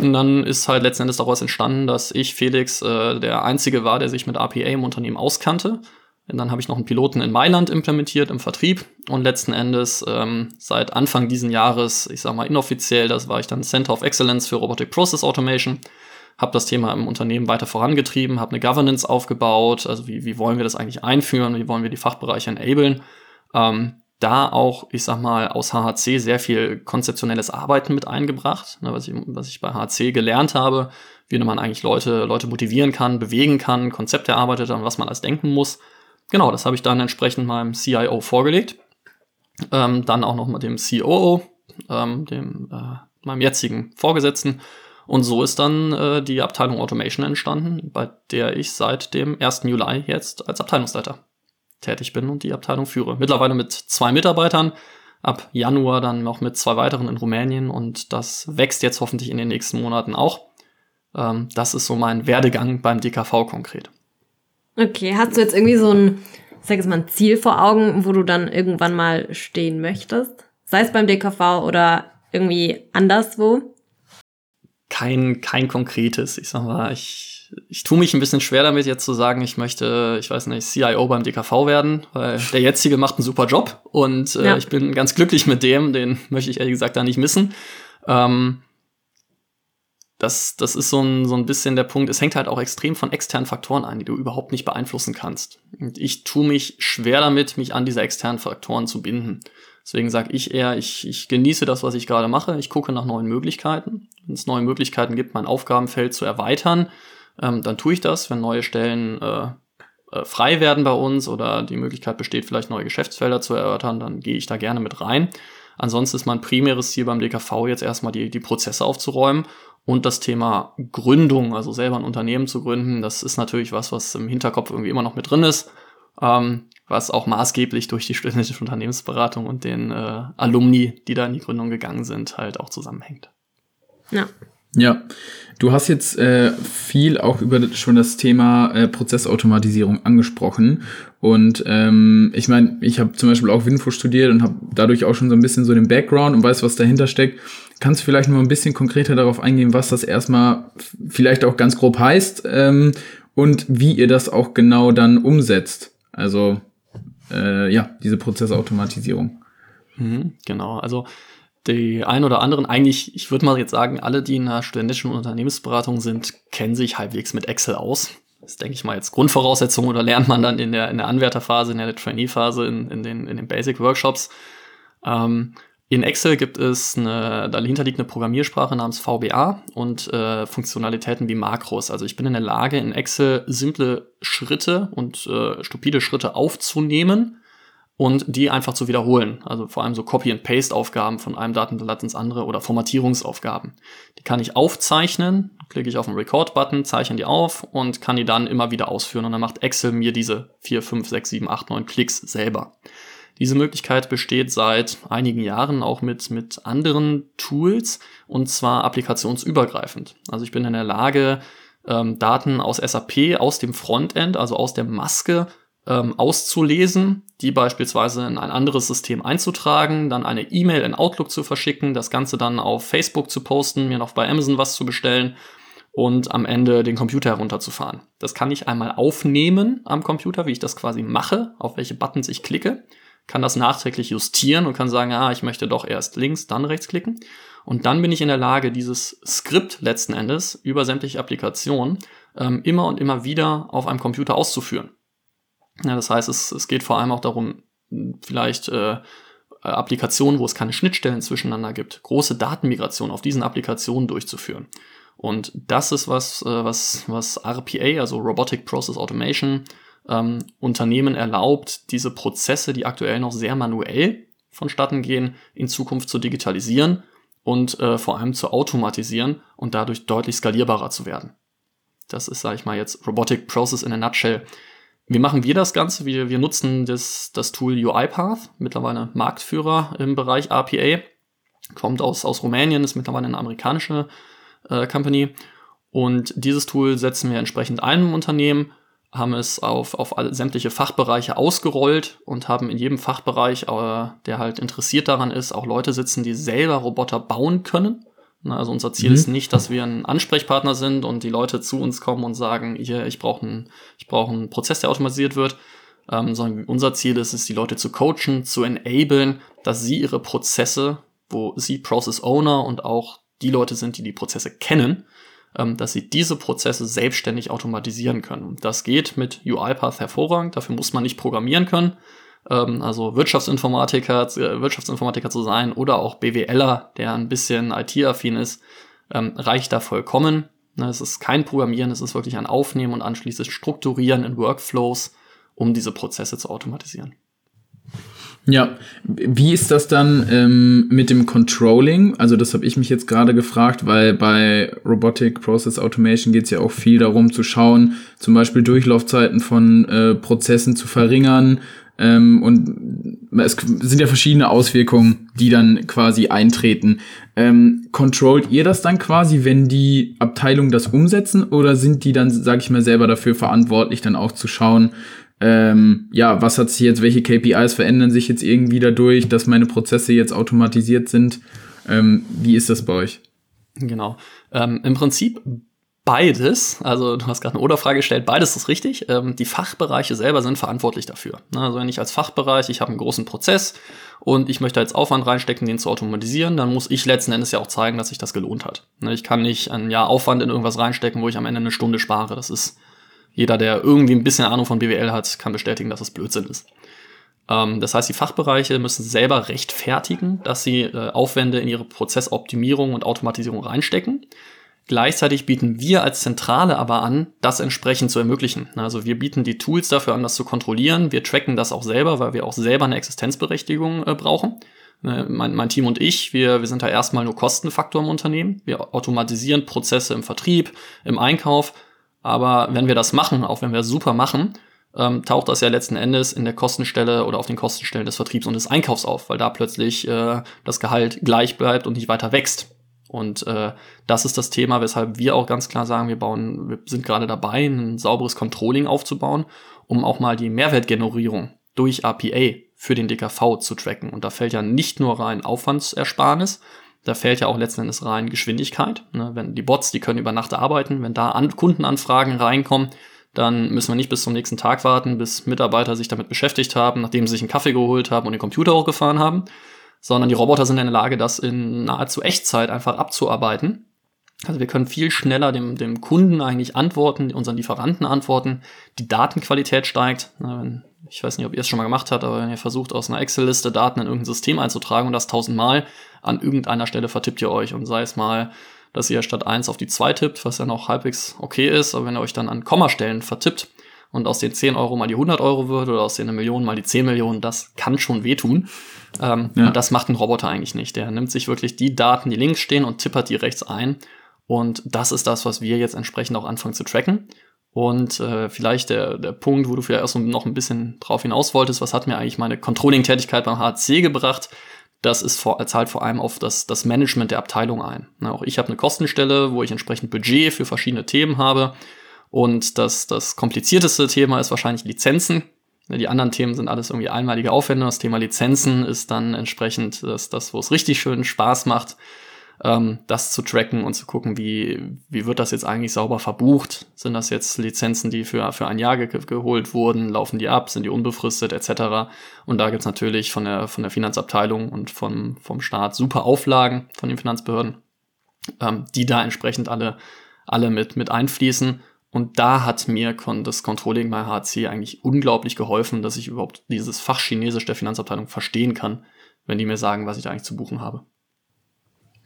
S3: Und dann ist halt letzten Endes daraus entstanden, dass ich, Felix, äh, der Einzige war, der sich mit APA im Unternehmen auskannte. Und dann habe ich noch einen Piloten in Mailand implementiert im Vertrieb. Und letzten Endes ähm, seit Anfang diesen Jahres, ich sage mal inoffiziell, das war ich dann Center of Excellence für Robotic Process Automation, habe das Thema im Unternehmen weiter vorangetrieben, habe eine Governance aufgebaut, also wie, wie wollen wir das eigentlich einführen, wie wollen wir die Fachbereiche enablen. Ähm, da auch, ich sag mal, aus HHC sehr viel konzeptionelles Arbeiten mit eingebracht, ne, was, ich, was ich bei HHC gelernt habe, wie man eigentlich Leute, Leute motivieren kann, bewegen kann, Konzepte erarbeitet, an was man als denken muss. Genau, das habe ich dann entsprechend meinem CIO vorgelegt. Ähm, dann auch noch mit dem COO, ähm, dem, äh, meinem jetzigen Vorgesetzten. Und so ist dann äh, die Abteilung Automation entstanden, bei der ich seit dem 1. Juli jetzt als Abteilungsleiter tätig bin und die Abteilung führe. Mittlerweile mit zwei Mitarbeitern, ab Januar dann noch mit zwei weiteren in Rumänien und das wächst jetzt hoffentlich in den nächsten Monaten auch. Ähm, das ist so mein Werdegang beim DKV konkret.
S1: Okay, hast du jetzt irgendwie so ein, sag jetzt mal, ein Ziel vor Augen, wo du dann irgendwann mal stehen möchtest? Sei es beim DKV oder irgendwie anderswo?
S3: Kein, kein konkretes. Ich sag mal, ich, ich tue mich ein bisschen schwer damit, jetzt zu sagen, ich möchte, ich weiß nicht, CIO beim DKV werden, weil der jetzige macht einen super Job und äh, ja. ich bin ganz glücklich mit dem, den möchte ich ehrlich gesagt da nicht missen. Ähm, das, das ist so ein, so ein bisschen der Punkt. Es hängt halt auch extrem von externen Faktoren ein, die du überhaupt nicht beeinflussen kannst. Und ich tue mich schwer damit, mich an diese externen Faktoren zu binden. Deswegen sage ich eher, ich, ich genieße das, was ich gerade mache. Ich gucke nach neuen Möglichkeiten. Wenn es neue Möglichkeiten gibt, mein Aufgabenfeld zu erweitern, ähm, dann tue ich das. Wenn neue Stellen äh, äh, frei werden bei uns oder die Möglichkeit besteht, vielleicht neue Geschäftsfelder zu erörtern, dann gehe ich da gerne mit rein. Ansonsten ist mein primäres Ziel beim DKV jetzt erstmal die, die Prozesse aufzuräumen und das Thema Gründung, also selber ein Unternehmen zu gründen, das ist natürlich was, was im Hinterkopf irgendwie immer noch mit drin ist, ähm, was auch maßgeblich durch die studentische Unternehmensberatung und den äh, Alumni, die da in die Gründung gegangen sind, halt auch zusammenhängt.
S2: Ja. Ja, du hast jetzt äh, viel auch über schon das Thema äh, Prozessautomatisierung angesprochen. Und ähm, ich meine, ich habe zum Beispiel auch Winfo studiert und habe dadurch auch schon so ein bisschen so den Background und weiß, was dahinter steckt. Kannst du vielleicht noch ein bisschen konkreter darauf eingehen, was das erstmal vielleicht auch ganz grob heißt ähm, und wie ihr das auch genau dann umsetzt? Also äh, ja, diese Prozessautomatisierung.
S3: Mhm, genau, also die ein oder anderen, eigentlich, ich würde mal jetzt sagen, alle, die in einer studentischen Unternehmensberatung sind, kennen sich halbwegs mit Excel aus. Das denke ich mal jetzt Grundvoraussetzung oder lernt man dann in der, in der Anwärterphase, in der Trainee-Phase, in, in, den, in den Basic-Workshops. Ähm, in Excel gibt es eine, dahinter liegt eine Programmiersprache namens VBA und äh, Funktionalitäten wie Makros. Also ich bin in der Lage, in Excel simple Schritte und äh, stupide Schritte aufzunehmen und die einfach zu wiederholen. Also vor allem so Copy-and-Paste-Aufgaben von einem Datenblatt ins andere oder Formatierungsaufgaben. Die kann ich aufzeichnen, klicke ich auf den Record-Button, zeichne die auf und kann die dann immer wieder ausführen. Und dann macht Excel mir diese 4, 5, 6, 7, 8, 9 Klicks selber. Diese Möglichkeit besteht seit einigen Jahren auch mit, mit anderen Tools und zwar applikationsübergreifend. Also ich bin in der Lage, ähm, Daten aus SAP, aus dem Frontend, also aus der Maske ähm, auszulesen, die beispielsweise in ein anderes System einzutragen, dann eine E-Mail in Outlook zu verschicken, das Ganze dann auf Facebook zu posten, mir noch bei Amazon was zu bestellen und am Ende den Computer herunterzufahren. Das kann ich einmal aufnehmen am Computer, wie ich das quasi mache, auf welche Buttons ich klicke kann das nachträglich justieren und kann sagen, ah, ich möchte doch erst links, dann rechts klicken. Und dann bin ich in der Lage, dieses Skript letzten Endes über sämtliche Applikationen ähm, immer und immer wieder auf einem Computer auszuführen. Ja, das heißt, es, es geht vor allem auch darum, vielleicht äh, Applikationen, wo es keine Schnittstellen zwischeneinander gibt, große Datenmigration auf diesen Applikationen durchzuführen. Und das ist was, äh, was, was RPA, also Robotic Process Automation, ähm, Unternehmen erlaubt, diese Prozesse, die aktuell noch sehr manuell vonstatten gehen, in Zukunft zu digitalisieren und äh, vor allem zu automatisieren und dadurch deutlich skalierbarer zu werden. Das ist, sage ich mal, jetzt Robotic Process in a Nutshell. Wie machen wir das Ganze? Wir, wir nutzen das, das Tool UiPath, mittlerweile Marktführer im Bereich RPA. kommt aus, aus Rumänien, ist mittlerweile eine amerikanische äh, Company. Und dieses Tool setzen wir entsprechend ein im Unternehmen, haben es auf, auf alle, sämtliche Fachbereiche ausgerollt und haben in jedem Fachbereich, äh, der halt interessiert daran ist, auch Leute sitzen, die selber Roboter bauen können. Also unser Ziel mhm. ist nicht, dass wir ein Ansprechpartner sind und die Leute zu uns kommen und sagen, hier, ich brauche einen, ich brauche einen Prozess, der automatisiert wird, ähm, sondern unser Ziel ist es, die Leute zu coachen, zu enablen, dass sie ihre Prozesse, wo sie Process Owner und auch die Leute sind, die die Prozesse kennen, dass sie diese Prozesse selbstständig automatisieren können. Das geht mit UiPath hervorragend, dafür muss man nicht programmieren können. Ähm, also Wirtschaftsinformatiker, äh, Wirtschaftsinformatiker zu sein oder auch BWLer, der ein bisschen IT-affin ist, ähm, reicht da vollkommen. Ne, es ist kein Programmieren, es ist wirklich ein Aufnehmen und anschließend Strukturieren in Workflows, um diese Prozesse zu automatisieren.
S2: Ja, wie ist das dann ähm, mit dem Controlling? Also das habe ich mich jetzt gerade gefragt, weil bei Robotic Process Automation geht es ja auch viel darum zu schauen, zum Beispiel Durchlaufzeiten von äh, Prozessen zu verringern. Ähm, und es sind ja verschiedene Auswirkungen, die dann quasi eintreten. Ähm, controlt ihr das dann quasi, wenn die Abteilungen das umsetzen, oder sind die dann, sage ich mal, selber dafür verantwortlich, dann auch zu schauen, ähm, ja, was hat sich jetzt, welche KPIs verändern sich jetzt irgendwie dadurch, dass meine Prozesse jetzt automatisiert sind? Ähm, wie ist das bei euch?
S3: Genau. Ähm, Im Prinzip beides. Also du hast gerade eine Oder-Frage gestellt. Beides ist richtig. Ähm, die Fachbereiche selber sind verantwortlich dafür. Also wenn ich als Fachbereich, ich habe einen großen Prozess und ich möchte jetzt Aufwand reinstecken, den zu automatisieren, dann muss ich letzten Endes ja auch zeigen, dass sich das gelohnt hat. Ne, ich kann nicht ein Jahr Aufwand in irgendwas reinstecken, wo ich am Ende eine Stunde spare. Das ist jeder, der irgendwie ein bisschen Ahnung von BWL hat, kann bestätigen, dass das Blödsinn ist. Ähm, das heißt, die Fachbereiche müssen selber rechtfertigen, dass sie äh, Aufwände in ihre Prozessoptimierung und Automatisierung reinstecken. Gleichzeitig bieten wir als Zentrale aber an, das entsprechend zu ermöglichen. Also wir bieten die Tools dafür an, das zu kontrollieren. Wir tracken das auch selber, weil wir auch selber eine Existenzberechtigung äh, brauchen. Äh, mein, mein, Team und ich, wir, wir sind da erstmal nur Kostenfaktor im Unternehmen. Wir automatisieren Prozesse im Vertrieb, im Einkauf, aber wenn wir das machen, auch wenn wir das super machen, ähm, taucht das ja letzten Endes in der Kostenstelle oder auf den Kostenstellen des Vertriebs und des Einkaufs auf, weil da plötzlich äh, das Gehalt gleich bleibt und nicht weiter wächst. Und äh, das ist das Thema, weshalb wir auch ganz klar sagen, wir bauen, wir sind gerade dabei, ein sauberes Controlling aufzubauen, um auch mal die Mehrwertgenerierung durch APA für den DKV zu tracken. Und da fällt ja nicht nur rein Aufwandsersparnis, da fällt ja auch letzten Endes rein Geschwindigkeit. Ne? Wenn die Bots, die können über Nacht arbeiten, wenn da An Kundenanfragen reinkommen, dann müssen wir nicht bis zum nächsten Tag warten, bis Mitarbeiter sich damit beschäftigt haben, nachdem sie sich einen Kaffee geholt haben und den Computer hochgefahren haben, sondern die Roboter sind in der Lage, das in nahezu Echtzeit einfach abzuarbeiten. Also wir können viel schneller dem, dem Kunden eigentlich antworten, unseren Lieferanten antworten. Die Datenqualität steigt. Ich weiß nicht, ob ihr es schon mal gemacht habt, aber wenn ihr versucht, aus einer Excel-Liste Daten in irgendein System einzutragen und das tausendmal, an irgendeiner Stelle vertippt ihr euch und sei es mal, dass ihr statt 1 auf die 2 tippt, was ja noch halbwegs okay ist, aber wenn ihr euch dann an Kommastellen vertippt und aus den 10 Euro mal die 100 Euro wird oder aus den Millionen mal die 10 Millionen, das kann schon wehtun. Ähm, ja. Und das macht ein Roboter eigentlich nicht. Der nimmt sich wirklich die Daten, die links stehen und tippert die rechts ein. Und das ist das, was wir jetzt entsprechend auch anfangen zu tracken. Und äh, vielleicht der, der Punkt, wo du vielleicht erst noch ein bisschen drauf hinaus wolltest, was hat mir eigentlich meine Controlling-Tätigkeit beim HC gebracht? Das ist vor, zahlt vor allem auf das, das Management der Abteilung ein. Na, auch ich habe eine Kostenstelle, wo ich entsprechend Budget für verschiedene Themen habe. Und das, das komplizierteste Thema ist wahrscheinlich Lizenzen. Die anderen Themen sind alles irgendwie einmalige Aufwände. Das Thema Lizenzen ist dann entsprechend das, das wo es richtig schön Spaß macht, ähm, das zu tracken und zu gucken, wie, wie wird das jetzt eigentlich sauber verbucht? Sind das jetzt Lizenzen, die für, für ein Jahr ge geholt wurden? Laufen die ab? Sind die unbefristet etc.? Und da gibt's natürlich von der, von der Finanzabteilung und vom, vom Staat super Auflagen von den Finanzbehörden, ähm, die da entsprechend alle, alle mit, mit einfließen. Und da hat mir das Controlling bei HC eigentlich unglaublich geholfen, dass ich überhaupt dieses Fach Chinesisch der Finanzabteilung verstehen kann, wenn die mir sagen, was ich da eigentlich zu buchen habe.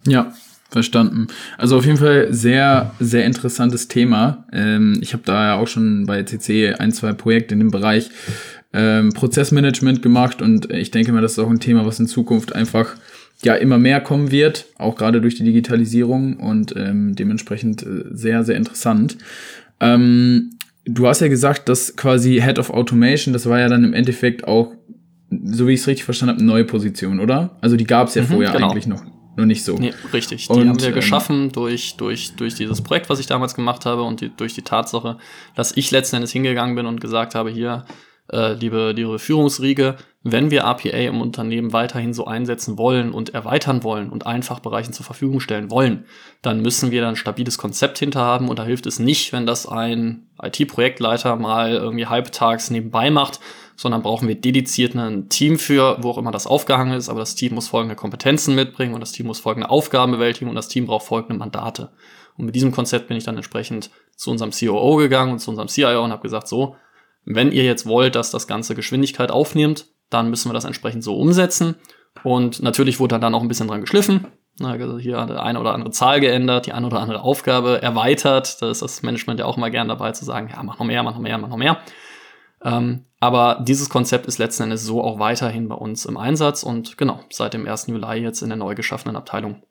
S2: Ja, verstanden. Also auf jeden Fall sehr, sehr interessantes Thema. Ähm, ich habe da ja auch schon bei CC ein, zwei Projekte in dem Bereich ähm, Prozessmanagement gemacht und ich denke mal, das ist auch ein Thema, was in Zukunft einfach ja immer mehr kommen wird, auch gerade durch die Digitalisierung und ähm, dementsprechend äh, sehr, sehr interessant. Ähm, du hast ja gesagt, dass quasi Head of Automation, das war ja dann im Endeffekt auch, so wie ich es richtig verstanden habe, eine neue Position, oder? Also die gab es ja mhm, vorher genau. eigentlich noch noch nicht so.
S3: Nee, richtig. Die und, haben wir ähm, geschaffen durch, durch, durch dieses Projekt, was ich damals gemacht habe und die, durch die Tatsache, dass ich letzten Endes hingegangen bin und gesagt habe, hier, äh, liebe, liebe Führungsriege, wenn wir APA im Unternehmen weiterhin so einsetzen wollen und erweitern wollen und Einfachbereichen zur Verfügung stellen wollen, dann müssen wir da ein stabiles Konzept hinter haben und da hilft es nicht, wenn das ein IT-Projektleiter mal irgendwie halbtags nebenbei macht, sondern brauchen wir dediziert ein Team für, wo auch immer das aufgehangen ist, aber das Team muss folgende Kompetenzen mitbringen und das Team muss folgende Aufgaben bewältigen und das Team braucht folgende Mandate. Und mit diesem Konzept bin ich dann entsprechend zu unserem COO gegangen und zu unserem CIO und habe gesagt, so, wenn ihr jetzt wollt, dass das Ganze Geschwindigkeit aufnimmt, dann müssen wir das entsprechend so umsetzen. Und natürlich wurde dann auch ein bisschen dran geschliffen. Also hier hat der eine oder andere Zahl geändert, die eine oder andere Aufgabe erweitert. Da ist das Management ja auch mal gern dabei zu sagen, ja, mach noch mehr, mach noch mehr, mach noch mehr. Ähm, aber dieses Konzept ist letzten Endes so auch weiterhin bei uns im Einsatz und genau, seit dem 1. Juli jetzt in der neu geschaffenen Abteilung.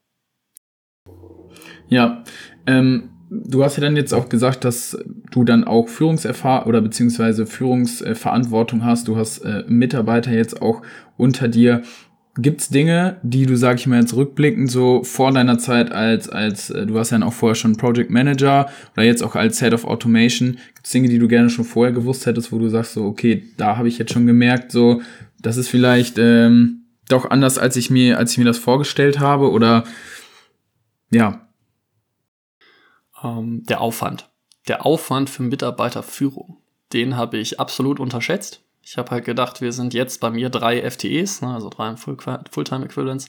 S2: Ja, ähm, du hast ja dann jetzt auch gesagt, dass du dann auch Führungserfahrung oder beziehungsweise Führungsverantwortung hast. Du hast äh, Mitarbeiter jetzt auch unter dir. Gibt's Dinge, die du, sag ich mal, jetzt rückblickend so vor deiner Zeit als, als, äh, du warst ja auch vorher schon Project Manager oder jetzt auch als Head of Automation, gibt's Dinge, die du gerne schon vorher gewusst hättest, wo du sagst so, okay, da habe ich jetzt schon gemerkt, so, das ist vielleicht ähm, doch anders, als ich mir, als ich mir das vorgestellt habe oder ja,
S3: ähm, der Aufwand. Der Aufwand für Mitarbeiterführung, den habe ich absolut unterschätzt. Ich habe halt gedacht, wir sind jetzt bei mir drei FTEs, ne, also drei Fulltime Equivalents,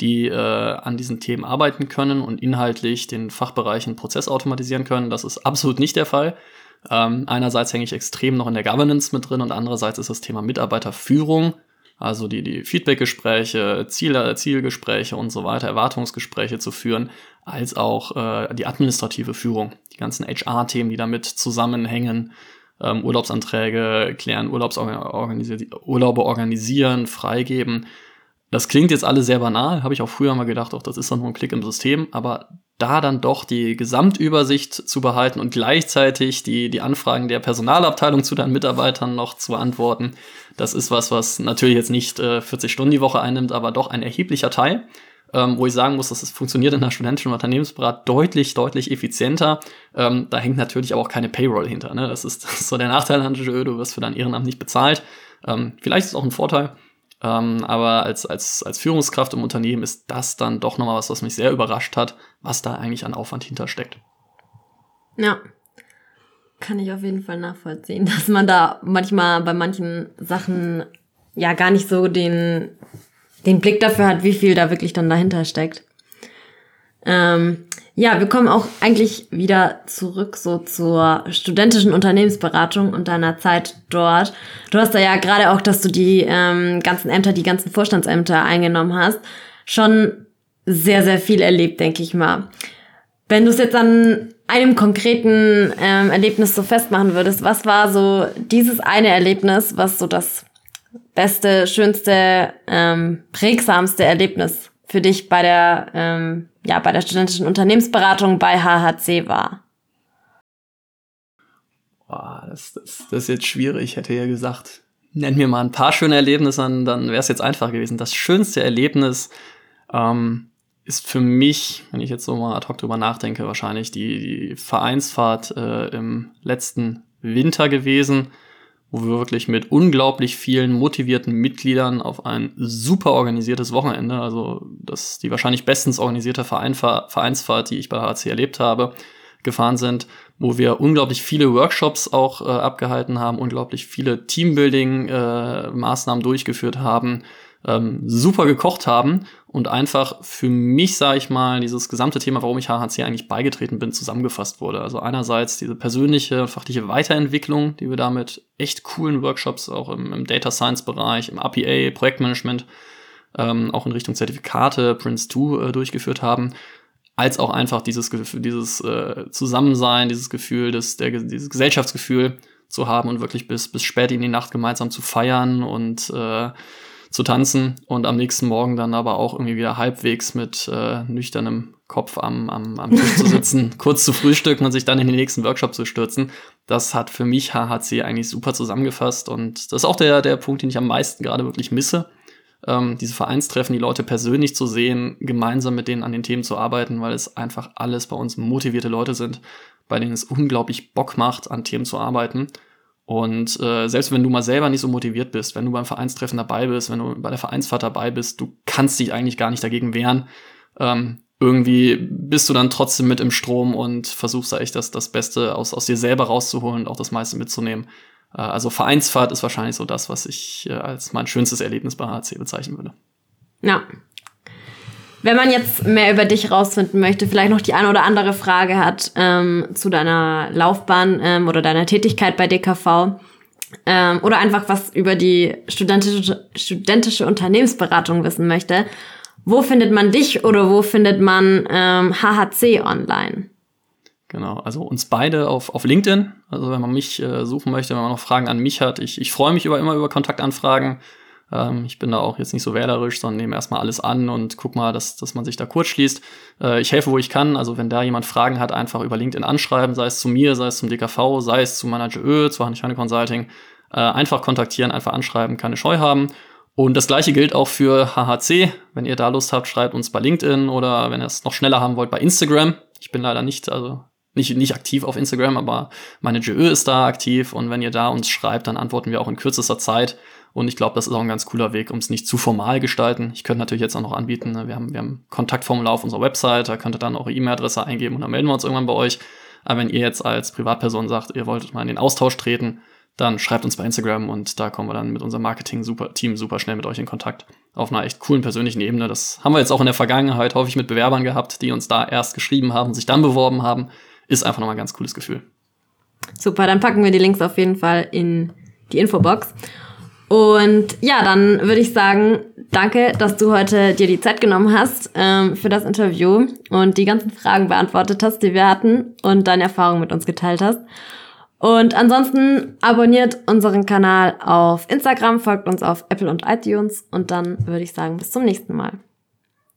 S3: die äh, an diesen Themen arbeiten können und inhaltlich den Fachbereichen Prozess automatisieren können. Das ist absolut nicht der Fall. Ähm, einerseits hänge ich extrem noch in der Governance mit drin und andererseits ist das Thema Mitarbeiterführung also die, die Feedbackgespräche, Ziel, Zielgespräche und so weiter, Erwartungsgespräche zu führen, als auch äh, die administrative Führung, die ganzen HR-Themen, die damit zusammenhängen, ähm, Urlaubsanträge klären, Urlaubsorganisi Urlaube organisieren, freigeben. Das klingt jetzt alle sehr banal, habe ich auch früher mal gedacht, auch das ist doch nur ein Klick im System, aber da dann doch die Gesamtübersicht zu behalten und gleichzeitig die, die Anfragen der Personalabteilung zu deinen Mitarbeitern noch zu beantworten, das ist was, was natürlich jetzt nicht äh, 40 Stunden die Woche einnimmt, aber doch ein erheblicher Teil. Ähm, wo ich sagen muss, dass es funktioniert in der studentischen Unternehmensberat deutlich, deutlich effizienter. Ähm, da hängt natürlich aber auch keine Payroll hinter. Ne? Das, ist, das ist so der Nachteil an Jeu, du wirst für dein Ehrenamt nicht bezahlt. Ähm, vielleicht ist es auch ein Vorteil, ähm, aber als, als, als Führungskraft im Unternehmen ist das dann doch nochmal was, was mich sehr überrascht hat, was da eigentlich an Aufwand hintersteckt.
S1: Ja, kann ich auf jeden Fall nachvollziehen, dass man da manchmal bei manchen Sachen ja gar nicht so den, den Blick dafür hat, wie viel da wirklich dann dahinter steckt. Ähm, ja, wir kommen auch eigentlich wieder zurück so zur studentischen Unternehmensberatung und deiner Zeit dort. Du hast da ja gerade auch, dass du die ähm, ganzen Ämter, die ganzen Vorstandsämter eingenommen hast, schon sehr, sehr viel erlebt, denke ich mal. Wenn du es jetzt an einem konkreten ähm, Erlebnis so festmachen würdest, was war so dieses eine Erlebnis, was so das beste, schönste, ähm, prägsamste Erlebnis für dich bei der, ähm, ja, bei der studentischen Unternehmensberatung bei HHC war?
S3: Boah, das, das, das ist jetzt schwierig. Ich hätte ja gesagt, nenn mir mal ein paar schöne Erlebnisse an, dann wäre es jetzt einfach gewesen. Das schönste Erlebnis, ähm, ist für mich, wenn ich jetzt so mal ad hoc drüber nachdenke, wahrscheinlich die, die Vereinsfahrt äh, im letzten Winter gewesen, wo wir wirklich mit unglaublich vielen motivierten Mitgliedern auf ein super organisiertes Wochenende, also das die wahrscheinlich bestens organisierte Vereinfahr Vereinsfahrt, die ich bei HC erlebt habe, gefahren sind, wo wir unglaublich viele Workshops auch äh, abgehalten haben, unglaublich viele Teambuilding-Maßnahmen äh, durchgeführt haben, ähm, super gekocht haben und einfach für mich, sage ich mal, dieses gesamte Thema, warum ich HHC eigentlich beigetreten bin, zusammengefasst wurde. Also einerseits diese persönliche, fachliche Weiterentwicklung, die wir da mit echt coolen Workshops auch im, im Data Science Bereich, im APA, Projektmanagement, ähm, auch in Richtung Zertifikate, Prince 2 äh, durchgeführt haben, als auch einfach dieses, dieses äh, Zusammensein, dieses Gefühl, das, der, dieses Gesellschaftsgefühl zu haben und wirklich bis, bis spät in die Nacht gemeinsam zu feiern und äh, zu tanzen und am nächsten Morgen dann aber auch irgendwie wieder halbwegs mit äh, nüchternem Kopf am, am, am Tisch zu sitzen, kurz zu frühstücken und sich dann in den nächsten Workshop zu stürzen. Das hat für mich HHC eigentlich super zusammengefasst und das ist auch der, der Punkt, den ich am meisten gerade wirklich misse. ähm, diese Vereinstreffen, die Leute persönlich zu sehen, gemeinsam mit denen an den Themen zu arbeiten, weil es einfach alles bei uns motivierte Leute sind, bei denen es unglaublich Bock macht, an Themen zu arbeiten. Und äh, selbst wenn du mal selber nicht so motiviert bist, wenn du beim Vereinstreffen dabei bist, wenn du bei der Vereinsfahrt dabei bist, du kannst dich eigentlich gar nicht dagegen wehren. Ähm, irgendwie bist du dann trotzdem mit im Strom und versuchst da echt das, das Beste aus, aus dir selber rauszuholen und auch das meiste mitzunehmen. Äh, also Vereinsfahrt ist wahrscheinlich so das, was ich äh, als mein schönstes Erlebnis bei HC bezeichnen würde.
S1: Ja. Wenn man jetzt mehr über dich rausfinden möchte, vielleicht noch die eine oder andere Frage hat ähm, zu deiner Laufbahn ähm, oder deiner Tätigkeit bei DKV ähm, oder einfach was über die studentische, studentische Unternehmensberatung wissen möchte, wo findet man dich oder wo findet man ähm, HHC online?
S3: Genau, also uns beide auf, auf LinkedIn. Also wenn man mich äh, suchen möchte, wenn man noch Fragen an mich hat. Ich, ich freue mich über, immer über Kontaktanfragen. Ähm, ich bin da auch jetzt nicht so wählerisch, sondern nehme erstmal alles an und guck mal, dass, dass man sich da kurz schließt. Äh, ich helfe, wo ich kann. Also wenn da jemand Fragen hat, einfach über LinkedIn anschreiben, sei es zu mir, sei es zum DKV, sei es zu Manager Ö, zu Hanne Consulting. Äh, einfach kontaktieren, einfach anschreiben, keine Scheu haben. Und das gleiche gilt auch für HHC. Wenn ihr da Lust habt, schreibt uns bei LinkedIn oder wenn ihr es noch schneller haben wollt, bei Instagram. Ich bin leider nicht, also nicht, nicht aktiv auf Instagram, aber meine GÖ ist da aktiv und wenn ihr da uns schreibt, dann antworten wir auch in kürzester Zeit. Und ich glaube, das ist auch ein ganz cooler Weg, um es nicht zu formal gestalten. Ich könnte natürlich jetzt auch noch anbieten, ne? wir haben, wir haben Kontaktformular auf unserer Website, da könnt ihr dann eure E-Mail-Adresse eingeben und dann melden wir uns irgendwann bei euch. Aber wenn ihr jetzt als Privatperson sagt, ihr wolltet mal in den Austausch treten, dann schreibt uns bei Instagram und da kommen wir dann mit unserem Marketing-Team super schnell mit euch in Kontakt. Auf einer echt coolen persönlichen Ebene. Das haben wir jetzt auch in der Vergangenheit häufig mit Bewerbern gehabt, die uns da erst geschrieben haben, sich dann beworben haben. Ist einfach nochmal ein ganz cooles Gefühl.
S1: Super, dann packen wir die Links auf jeden Fall in die Infobox. Und ja, dann würde ich sagen, danke, dass du heute dir die Zeit genommen hast ähm, für das Interview und die ganzen Fragen beantwortet hast, die wir hatten und deine Erfahrungen mit uns geteilt hast. Und ansonsten abonniert unseren Kanal auf Instagram, folgt uns auf Apple und iTunes und dann würde ich sagen, bis zum nächsten Mal.